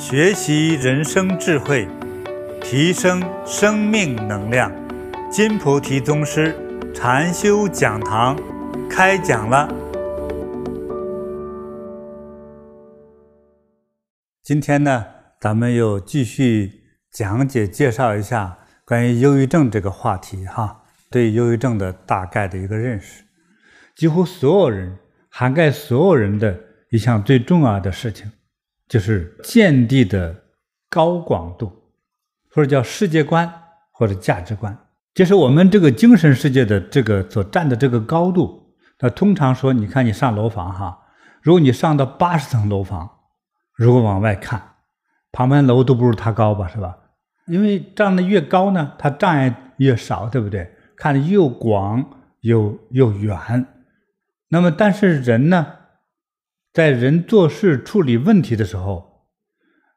学习人生智慧，提升生命能量。金菩提宗师禅修讲堂开讲了。今天呢，咱们又继续讲解介绍一下关于忧郁症这个话题哈，对忧郁症的大概的一个认识。几乎所有人，涵盖所有人的一项最重要的事情，就是见地的高广度，或者叫世界观或者价值观，就是我们这个精神世界的这个所站的这个高度。那通常说，你看你上楼房哈，如果你上到八十层楼房，如果往外看，旁边楼都不如它高吧，是吧？因为站得越高呢，它障碍越少，对不对？看得又广又又远。那么，但是人呢，在人做事处理问题的时候，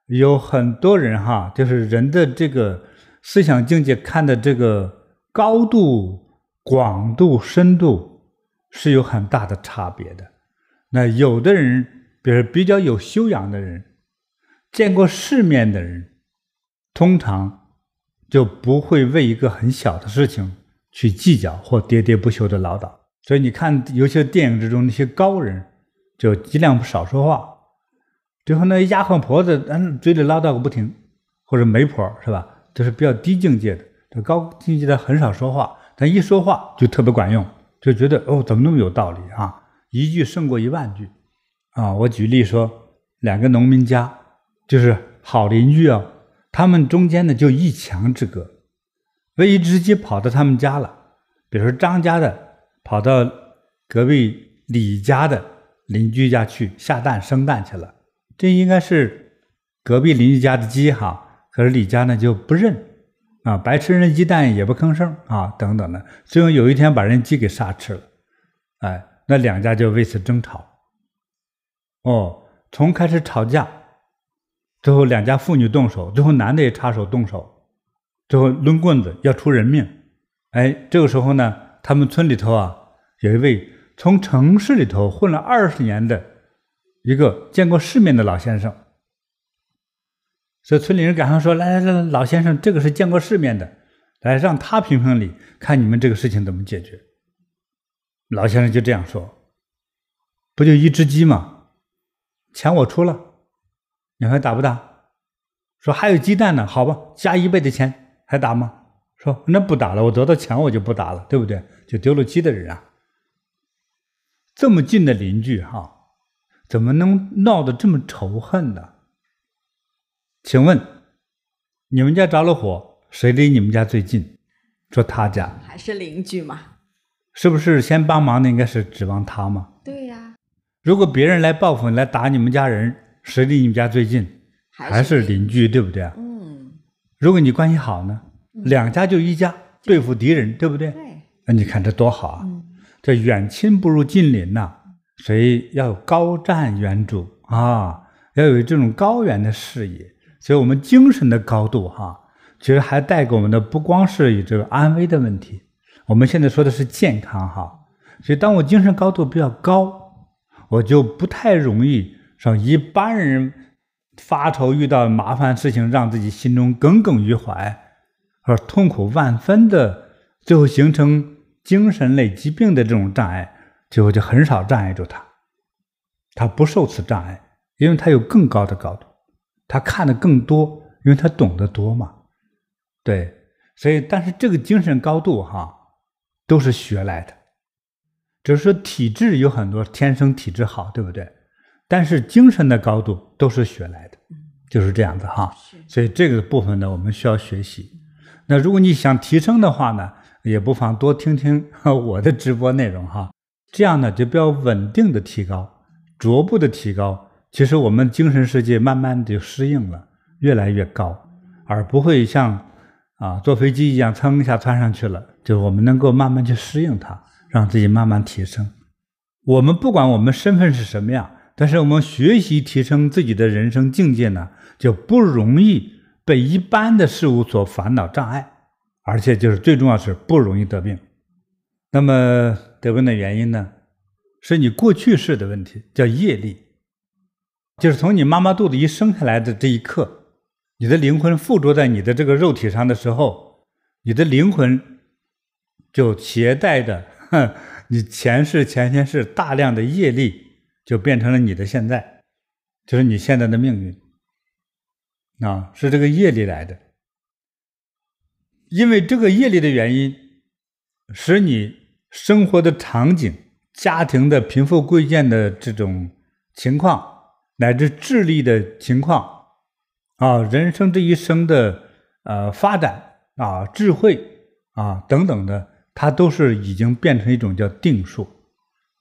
有很多人哈，就是人的这个思想境界看的这个高度、广度、深度是有很大的差别的。那有的人，比如比较有修养的人，见过世面的人，通常就不会为一个很小的事情去计较或喋喋不休的唠叨。所以你看，有些电影之中那些高人，就尽量不少说话。最后那丫鬟婆子，嗯，嘴里唠叨个不停，或者媒婆是吧？这是比较低境界的。这高境界的很少说话，但一说话就特别管用，就觉得哦，怎么那么有道理啊？一句胜过一万句啊！我举例说，两个农民家就是好邻居啊，他们中间呢就一墙之隔，万一直接跑到他们家了，比如说张家的。跑到隔壁李家的邻居家去下蛋生蛋去了，这应该是隔壁邻居家的鸡哈，可是李家呢就不认啊，白吃人鸡蛋也不吭声啊，等等的，最后有一天把人鸡给杀吃了，哎，那两家就为此争吵。哦，从开始吵架，最后两家妇女动手，最后男的也插手动手，最后抡棍子要出人命，哎，这个时候呢。他们村里头啊，有一位从城市里头混了二十年的一个见过世面的老先生，所以村里人赶上说：“来来来，老先生，这个是见过世面的，来让他评评理，看你们这个事情怎么解决。”老先生就这样说：“不就一只鸡吗？钱我出了，你还打不打？说还有鸡蛋呢，好吧，加一倍的钱，还打吗？”说那不打了，我得到钱我就不打了，对不对？就丢了鸡的人啊，这么近的邻居哈、啊，怎么能闹得这么仇恨呢？请问你们家着了火，谁离你们家最近？说他家还是邻居嘛？是不是先帮忙的应该是指望他吗？对呀、啊。如果别人来报复来打你们家人，谁离你们家最近？还是邻居，对不对？嗯。如果你关系好呢？两家就一家对付敌人，对不对？对。那你看这多好啊！嗯、这远亲不如近邻呐、啊，所以要有高瞻远瞩啊，要有这种高远的视野。所以，我们精神的高度哈、其实还带给我们的不光是以这个安危的问题。我们现在说的是健康哈。所以，当我精神高度比较高，我就不太容易像一般人发愁遇到麻烦事情，让自己心中耿耿于怀。而痛苦万分的，最后形成精神类疾病的这种障碍，最后就很少障碍住他，他不受此障碍，因为他有更高的高度，他看的更多，因为他懂得多嘛。对，所以但是这个精神高度哈，都是学来的，只是说体质有很多天生体质好，对不对？但是精神的高度都是学来的，就是这样子哈。所以这个部分呢，我们需要学习。那如果你想提升的话呢，也不妨多听听 我的直播内容哈，这样呢就比较稳定的提高，逐步的提高，其实我们精神世界慢慢的就适应了，越来越高，而不会像啊坐飞机一样蹭一下窜上去了，就我们能够慢慢去适应它，让自己慢慢提升。我们不管我们身份是什么样，但是我们学习提升自己的人生境界呢，就不容易。被一般的事物所烦恼障碍，而且就是最重要是不容易得病。那么得病的原因呢，是你过去式的问题，叫业力。就是从你妈妈肚子一生下来的这一刻，你的灵魂附着在你的这个肉体上的时候，你的灵魂就携带着哼，你前世前前世大量的业力，就变成了你的现在，就是你现在的命运啊，是这个业力来的。因为这个业力的原因，使你生活的场景、家庭的贫富贵贱的这种情况，乃至智力的情况，啊，人生这一生的呃发展啊，智慧啊等等的，它都是已经变成一种叫定数。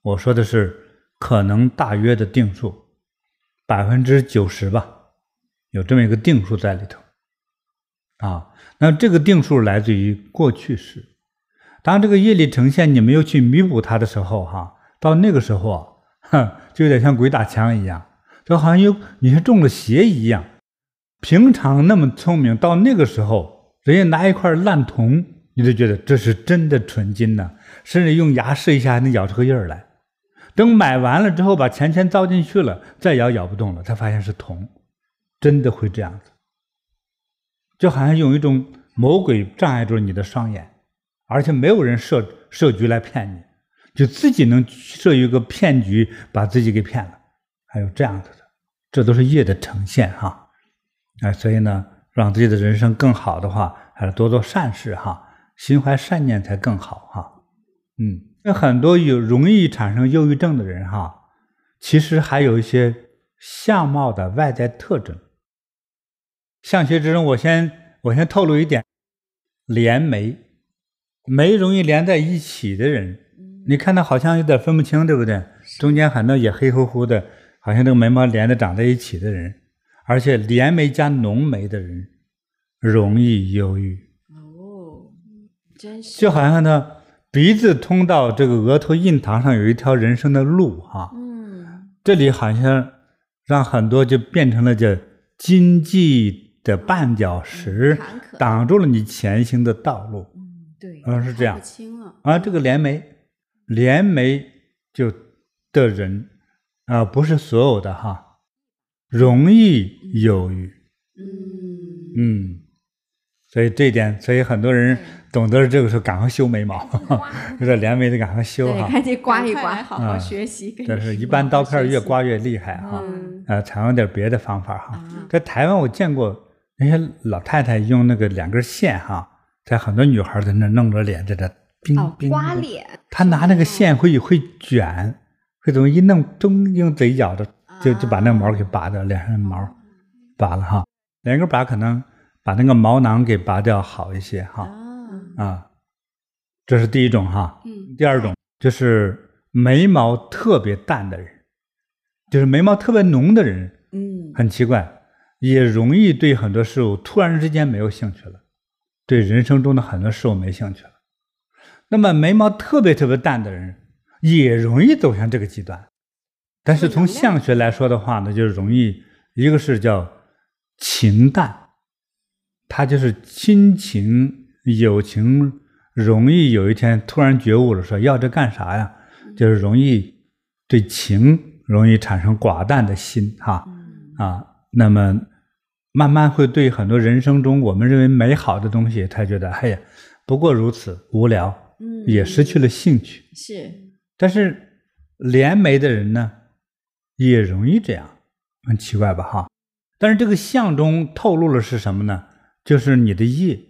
我说的是可能大约的定数，百分之九十吧，有这么一个定数在里头。啊，那这个定数来自于过去式。当这个业力呈现，你没有去弥补它的时候，哈，到那个时候啊，哼，就有点像鬼打墙一样，就好像有你是中了邪一样。平常那么聪明，到那个时候，人家拿一块烂铜，你就觉得这是真的纯金呢，甚至用牙试一下还能咬出个印儿来。等买完了之后，把钱钱糟进去了，再咬咬不动了，才发现是铜，真的会这样子。就好像用一种魔鬼障碍住你的双眼，而且没有人设设局来骗你，就自己能设一个骗局，把自己给骗了。还有这样子的，这都是业的呈现哈。哎，所以呢，让自己的人生更好的话，还是多做善事哈，心怀善念才更好哈。嗯，那很多有容易产生忧郁症的人哈，其实还有一些相貌的外在特征。相学之中，我先我先透露一点，连眉，眉容易连在一起的人，你看他好像有点分不清，对不对？中间很多也黑乎乎的，好像这个眉毛连着长在一起的人，而且连眉加浓眉的人，容易忧郁。哦，真是。就好像他鼻子通到这个额头印堂上有一条人生的路哈。嗯。这里好像让很多就变成了叫荆棘的绊脚石挡住了你前行的道路。嗯，对，嗯，是这样。啊，这个连眉，连眉就的人啊，不是所有的哈，容易忧郁。嗯嗯，所以这一点，所以很多人懂得了这个时候赶快修眉毛，有点连眉的赶快修哈，赶紧刮一刮，好好学习。但是一般刀片越刮越厉害哈，呃，采用点别的方法哈。在台湾我见过。那些老太太用那个两根线哈，在很多女孩在那弄着脸在那冰冰刮脸。她拿那个线会会卷，会怎么一弄，咚，用嘴咬着，就就把那个毛给拔掉，脸上的毛拔了哈。两根拔可能把那个毛囊给拔掉好一些哈。啊，这是第一种哈。第二种就是眉毛特别淡的人，就是眉毛特别浓的人。嗯，很奇怪。也容易对很多事物突然之间没有兴趣了，对人生中的很多事物没兴趣了。那么眉毛特别特别淡的人，也容易走向这个极端。但是从相学来说的话呢，就是容易一个是叫情淡，他就是亲情友情容易有一天突然觉悟了，说要这干啥呀？就是容易对情容易产生寡淡的心哈啊，那么。慢慢会对很多人生中我们认为美好的东西，他觉得哎呀，不过如此，无聊，嗯，也失去了兴趣。是，但是连眉的人呢，也容易这样，很奇怪吧？哈，但是这个相中透露了是什么呢？就是你的业，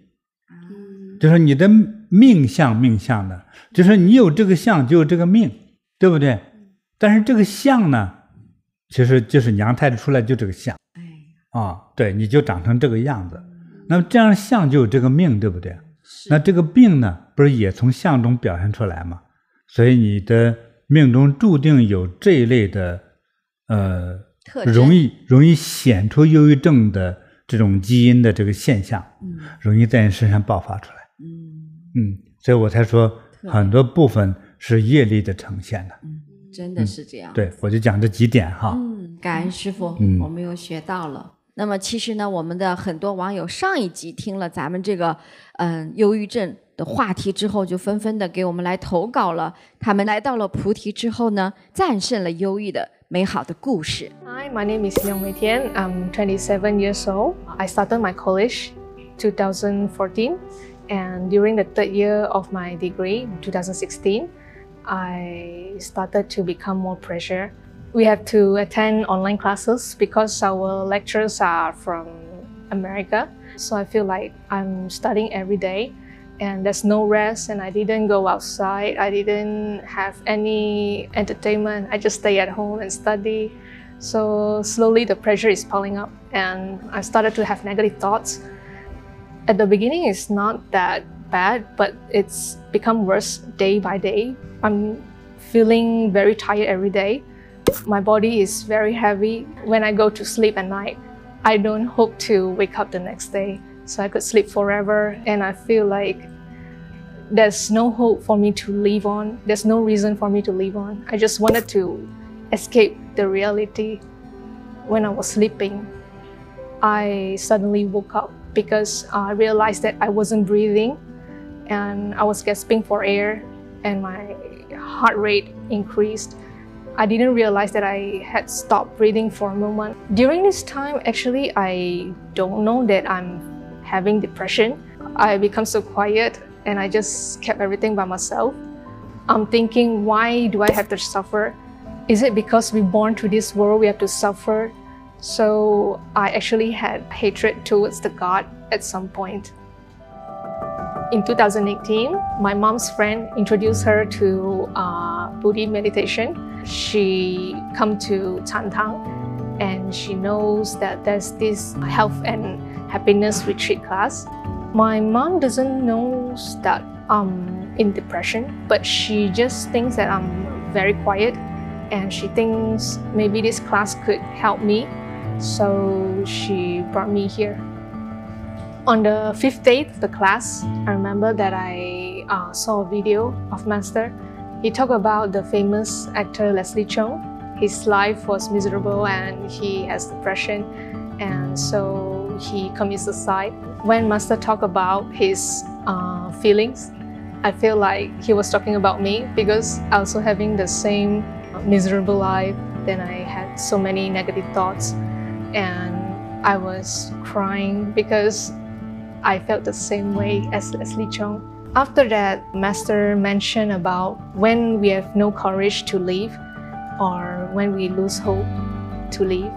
嗯，就是你的命相，命相的，就是你有这个相，就有这个命，对不对？但是这个相呢，其实就是娘胎里出来就这个相。啊、哦，对，你就长成这个样子，那么这样相就有这个命，对不对？是。那这个病呢，不是也从相中表现出来吗？所以你的命中注定有这一类的，呃，容易容易显出忧郁症的这种基因的这个现象，嗯，容易在你身上爆发出来，嗯嗯，所以我才说很多部分是业力的呈现的，嗯，真的是这样。对，我就讲这几点哈。嗯，感恩师傅，嗯，我们又学到了。那么其实呢，我们的很多网友上一集听了咱们这个嗯忧郁症的话题之后，就纷纷的给我们来投稿了。他们来到了菩提之后呢，战胜了忧郁的美好的故事。Hi, my name is Liang Weitian. I'm 27 years old. I started my college 2014, and during the third year of my degree, 2016, I started to become more pressure. We have to attend online classes because our lectures are from America. So I feel like I'm studying every day and there's no rest and I didn't go outside. I didn't have any entertainment. I just stay at home and study. So slowly the pressure is piling up and I started to have negative thoughts. At the beginning it's not that bad, but it's become worse day by day. I'm feeling very tired every day. My body is very heavy. When I go to sleep at night, I don't hope to wake up the next day. So I could sleep forever and I feel like there's no hope for me to live on. There's no reason for me to live on. I just wanted to escape the reality. When I was sleeping, I suddenly woke up because I realized that I wasn't breathing and I was gasping for air and my heart rate increased. I didn't realize that I had stopped breathing for a moment. During this time, actually, I don't know that I'm having depression. I become so quiet and I just kept everything by myself. I'm thinking, why do I have to suffer? Is it because we're born to this world, we have to suffer? So I actually had hatred towards the God at some point. In 2018, my mom's friend introduced her to uh, Buddhist meditation. She come to Chantang and she knows that there's this health and happiness retreat class. My mom doesn't know that I'm in depression, but she just thinks that I'm very quiet and she thinks maybe this class could help me. So she brought me here. On the fifth day of the class, I remember that I uh, saw a video of Master. He talked about the famous actor Leslie Cheung. His life was miserable and he has depression, and so he commits suicide. When Master talked about his uh, feelings, I feel like he was talking about me because I also having the same miserable life. Then I had so many negative thoughts, and I was crying because I felt the same way as Leslie Cheung. After that, Master mentioned about when we have no courage to live or when we lose hope to live,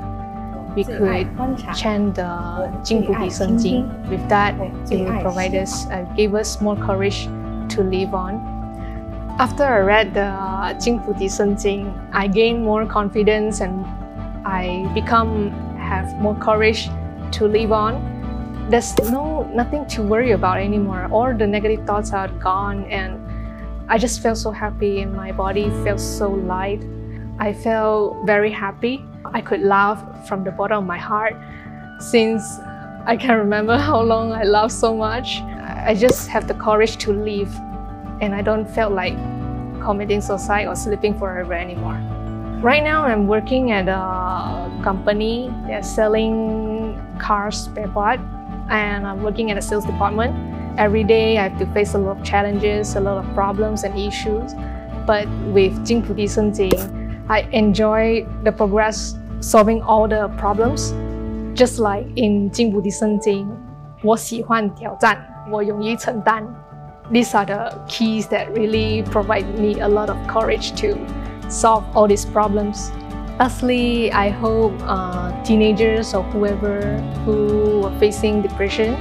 we could chant the Jing Di Shen Jing. With that, it will provide us, uh, give us more courage to live on. After I read the Jing Shen Jing, I gained more confidence and I become have more courage to live on there's no nothing to worry about anymore. All the negative thoughts are gone and I just felt so happy and my body felt so light. I felt very happy. I could laugh from the bottom of my heart since I can't remember how long I laughed so much. I just have the courage to live and I don't feel like committing suicide or sleeping forever anymore. Right now I'm working at a company that's selling cars spare parts and I'm working in a sales department. Every day I have to face a lot of challenges, a lot of problems and issues. But with Jing Pu Di Shen Jing, I enjoy the progress solving all the problems. Just like in Jing Pu Di Shen Jing, 我喜欢挑战,我勇于承担. These are the keys that really provide me a lot of courage to solve all these problems. Lastly, I hope uh, teenagers or whoever who are facing depression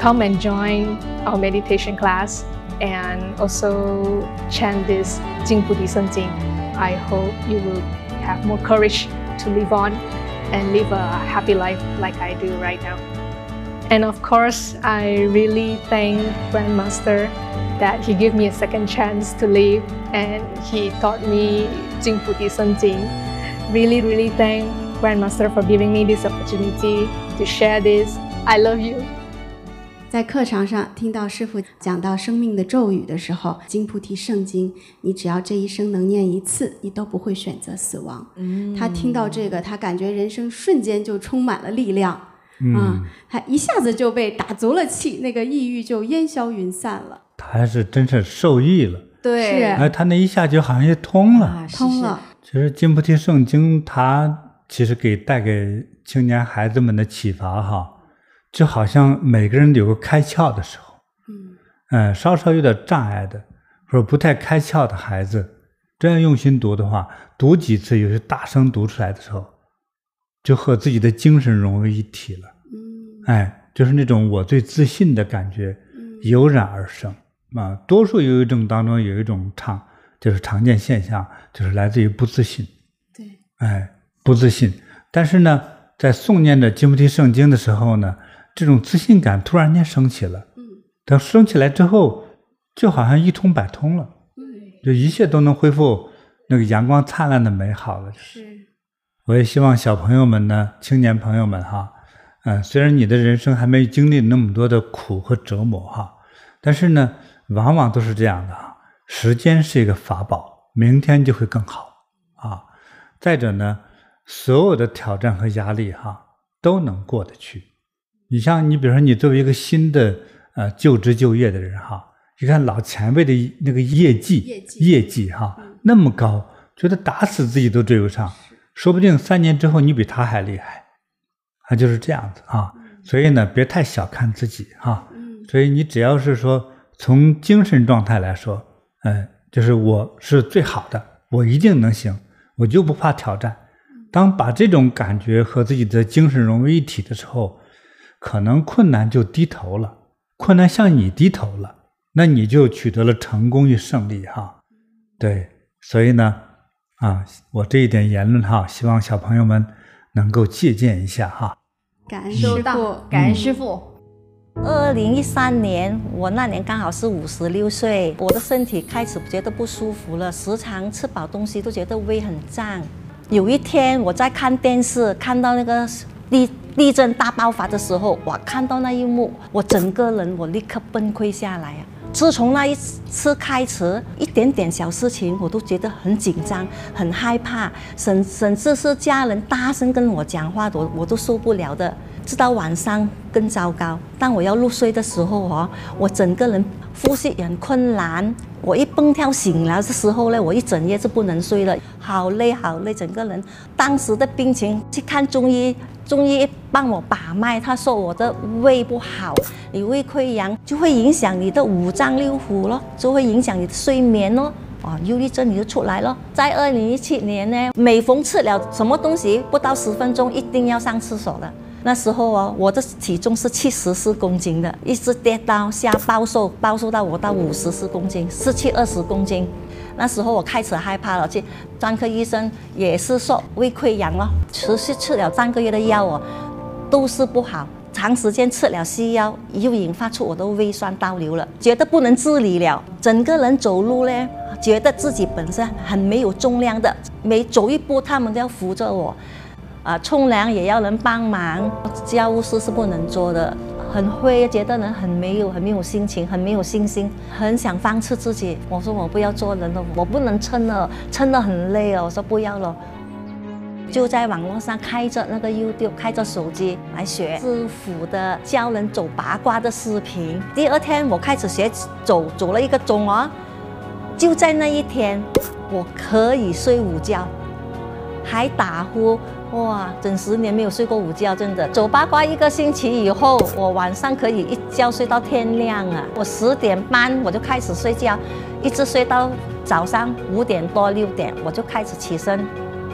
come and join our meditation class and also chant this Jing Di Shen Jing. I hope you will have more courage to live on and live a happy life like I do right now. And of course, I really thank Grandmaster that he gave me a second chance to live and he taught me Jing Di Shen Jing really, really thank Grandmaster for giving me this opportunity to share this. I love you. 在课堂上听到师傅讲到生命的咒语的时候，《金菩提圣经》，你只要这一生能念一次，你都不会选择死亡。嗯，他听到这个，他感觉人生瞬间就充满了力量。嗯，啊，他一下子就被打足了气，那个抑郁就烟消云散了。他还是真是受益了。对，哎，他那一下就好像就通了，通了。其实《金菩提圣经》它其实给带给青年孩子们的启发哈，就好像每个人有个开窍的时候，嗯，嗯，稍稍有点障碍的或者不太开窍的孩子，真要用心读的话，读几次，有时大声读出来的时候，就和自己的精神融为一体了。嗯，哎，就是那种我最自信的感觉油然而生。啊，多数忧郁症当中有一种常，就是常见现象，就是来自于不自信。对，哎，不自信。但是呢，在诵念着《金菩提圣经》的时候呢，这种自信感突然间升起了。嗯，等升起来之后，就好像一通百通了。嗯，就一切都能恢复那个阳光灿烂的美好了。是。我也希望小朋友们呢，青年朋友们哈，嗯，虽然你的人生还没经历那么多的苦和折磨哈，但是呢。往往都是这样的啊，时间是一个法宝，明天就会更好啊。再者呢，所有的挑战和压力哈都能过得去。你像你，比如说你作为一个新的呃就职就业的人哈，你看老前辈的那个业绩业绩哈那么高，觉得打死自己都追不上，说不定三年之后你比他还厉害，啊就是这样子啊。所以呢，别太小看自己哈。所以你只要是说。从精神状态来说，嗯，就是我是最好的，我一定能行，我就不怕挑战。当把这种感觉和自己的精神融为一体的时候，可能困难就低头了，困难向你低头了，那你就取得了成功与胜利哈。对，所以呢，啊，我这一点言论哈，希望小朋友们能够借鉴一下哈。感恩师父，感恩师父。二零一三年，我那年刚好是五十六岁，我的身体开始觉得不舒服了，时常吃饱东西都觉得胃很胀。有一天我在看电视，看到那个地地震大爆发的时候，我看到那一幕，我整个人我立刻崩溃下来啊！自从那一次开始，一点点小事情我都觉得很紧张、很害怕，甚甚至是家人大声跟我讲话，我我都受不了的。直到晚上更糟糕，当我要入睡的时候哦，我整个人呼吸很困难。我一蹦跳醒来的时候呢，我一整夜是不能睡了，好累好累，整个人。当时的病情去看中医，中医帮我把脉，他说我的胃不好，你胃溃疡就会影响你的五脏六腑咯，就会影响你的睡眠咯。哦，忧郁症你就出来了。在二零一七年呢，每逢吃了什么东西，不到十分钟一定要上厕所的。那时候哦，我的体重是七十四公斤的，一直跌到下暴瘦，暴瘦到我到五十四公斤，失去二十公斤。那时候我开始害怕了，去专科医生也是说胃溃疡了，持续吃了三个月的药哦，都是不好。长时间吃了西药，又引发出我的胃酸倒流了，觉得不能自理了，整个人走路呢，觉得自己本身很没有重量的，每走一步他们都要扶着我。啊，冲凉也要人帮忙，家务事是不能做的，很会觉得人很没有，很没有心情，很没有信心，很想放弃自己。我说我不要做人了，我不能撑了，撑得很累哦。我说不要了，就在网络上开着那个 YouTube，开着手机来学师傅的教人走八卦的视频。第二天我开始学走，走了一个钟哦，就在那一天，我可以睡午觉，还打呼。哇，整十年没有睡过午觉，真的。走八卦一个星期以后，我晚上可以一觉睡到天亮啊！我十点半我就开始睡觉，一直睡到早上五点多六点，我就开始起身，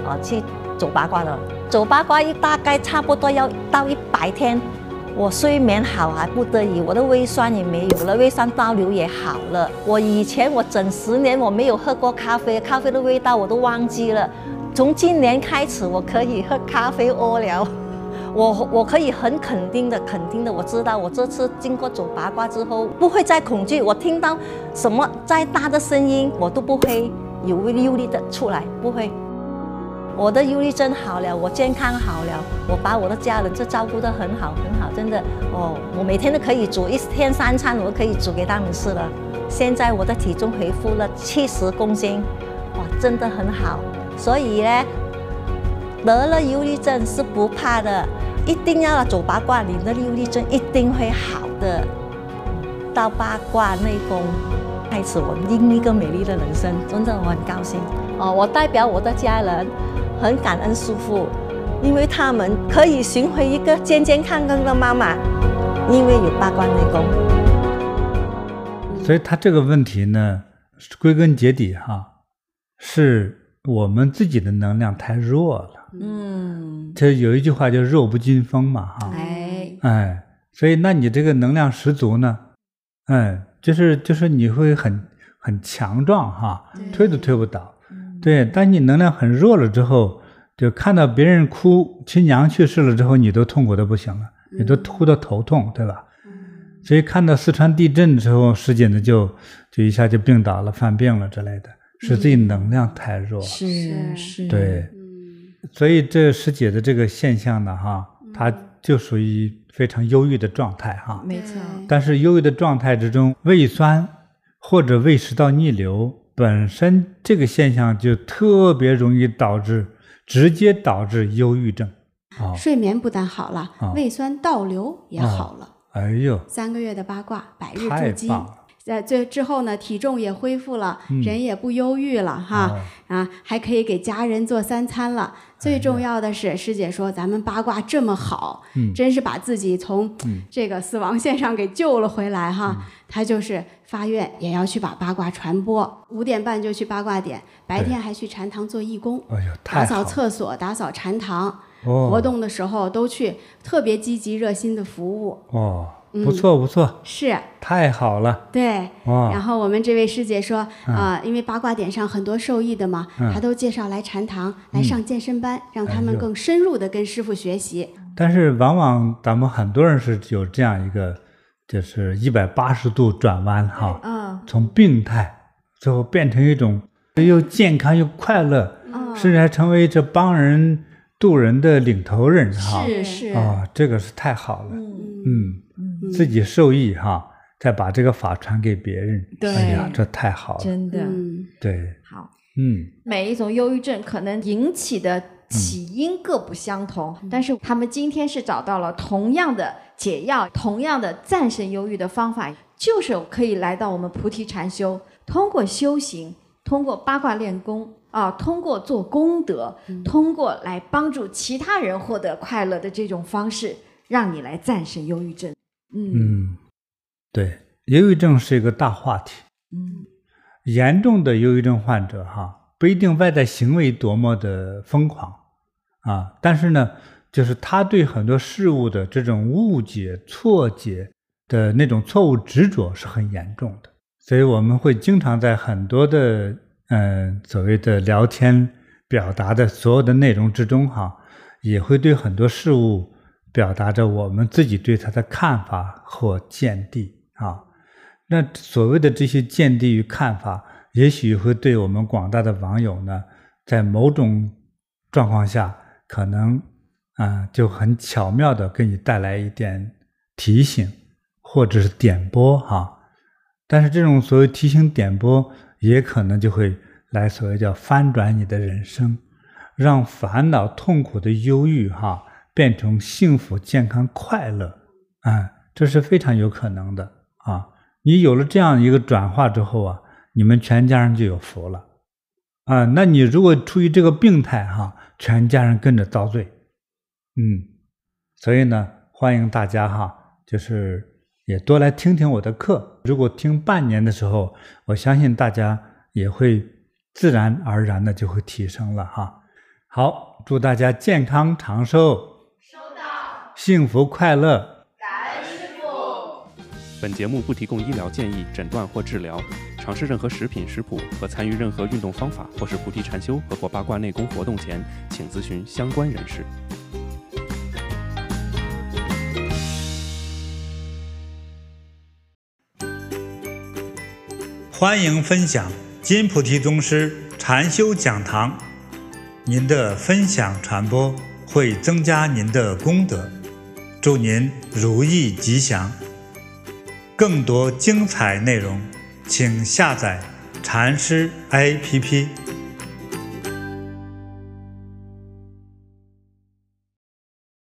啊，去走八卦了。走八卦一大概差不多要到一百天，我睡眠好还不得已，我的胃酸也没有了，胃酸倒流也好了。我以前我整十年我没有喝过咖啡，咖啡的味道我都忘记了。从今年开始，我可以喝咖啡屙了。我我可以很肯定的、肯定的，我知道我这次经过走八卦之后，不会再恐惧。我听到什么再大的声音，我都不会有忧虑的出来，不会。我的忧虑症好了，我健康好了，我把我的家人就照顾得很好很好，真的哦。我每天都可以煮一天三餐，我可以煮给他们吃了。现在我的体重恢复了七十公斤，哇，真的很好。所以呢，得了忧郁症是不怕的，一定要走八卦，你的忧郁症一定会好的。到八卦内功，开始我另一个美丽的人生，真的我很高兴。哦，我代表我的家人，很感恩师父，因为他们可以寻回一个健健康康的妈妈，因为有八卦内功。所以他这个问题呢，归根结底哈，是我们自己的能量太弱了。嗯，这有一句话叫“弱不禁风”嘛，哈。哎哎，所以那你这个能量十足呢，哎，就是就是你会很很强壮哈，推都推不倒。对，当你能量很弱了之后，就看到别人哭，亲娘去世了之后，你都痛苦的不行了，你都哭得头痛，对吧？所以看到四川地震的时候，师姐呢就就一下就病倒了，犯病了之类的，是自己能量太弱了。是是，对。所以这师姐的这个现象呢，哈，她就属于非常忧郁的状态，哈。没错。但是忧郁的状态之中，胃酸或者胃食道逆流本身这个现象就特别容易导致，直接导致忧郁症。哦。睡眠不但好了，胃酸倒流也好了。哎呦，三个月的八卦，百日筑基。在最之后呢，体重也恢复了，嗯、人也不忧郁了哈，哦、啊，还可以给家人做三餐了。最重要的是，师姐说咱们八卦这么好，嗯、真是把自己从这个死亡线上给救了回来哈。嗯、他就是发愿也要去把八卦传播，五点半就去八卦点，白天还去禅堂做义工，哎、打扫厕所，打扫禅堂，哦、活动的时候都去，特别积极热心的服务。哦。不错不错，是。太好了。对，然后我们这位师姐说啊，因为八卦点上很多受益的嘛，她都介绍来禅堂来上健身班，让他们更深入的跟师傅学习。但是往往咱们很多人是有这样一个，就是一百八十度转弯哈，嗯，从病态最后变成一种又健康又快乐，甚至还成为这帮人渡人的领头人哈。是是。啊，这个是太好了，嗯。自己受益哈，再把这个法传给别人，对。哎呀，这太好了，真的，对，好，嗯，每一种忧郁症可能引起的起因各不相同，嗯、但是他们今天是找到了同样的解药，同样的战胜忧郁的方法，就是可以来到我们菩提禅修，通过修行，通过八卦练功啊，通过做功德，嗯、通过来帮助其他人获得快乐的这种方式，让你来战胜忧郁症。嗯，对，忧郁症是一个大话题。嗯，严重的忧郁症患者哈，不一定外在行为多么的疯狂啊，但是呢，就是他对很多事物的这种误解、错解的那种错误执着是很严重的。所以我们会经常在很多的嗯、呃、所谓的聊天表达的所有的内容之中哈，也会对很多事物。表达着我们自己对他的看法或见地啊，那所谓的这些见地与看法，也许会对我们广大的网友呢，在某种状况下，可能啊、就很巧妙的给你带来一点提醒或者是点拨哈、但是这种所谓提醒点拨，也可能就会来所谓叫翻转你的人生，让烦恼痛苦的忧郁哈。变成幸福、健康、快乐，啊，这是非常有可能的啊！你有了这样一个转化之后啊，你们全家人就有福了，啊！那你如果处于这个病态哈、全家人跟着遭罪，嗯，所以呢，欢迎大家哈，就是也多来听听我的课。如果听半年的时候，我相信大家也会自然而然的就会提升了哈。好，祝大家健康长寿。幸福快乐，感恩师傅。本节目不提供医疗建议、诊断或治疗。尝试任何食品食谱和参与任何运动方法，或是菩提禅修和或八卦内功活动前，请咨询相关人士。欢迎分享金菩提宗师禅修讲堂，您的分享传播会增加您的功德。祝您如意吉祥！更多精彩内容，请下载禅师 APP。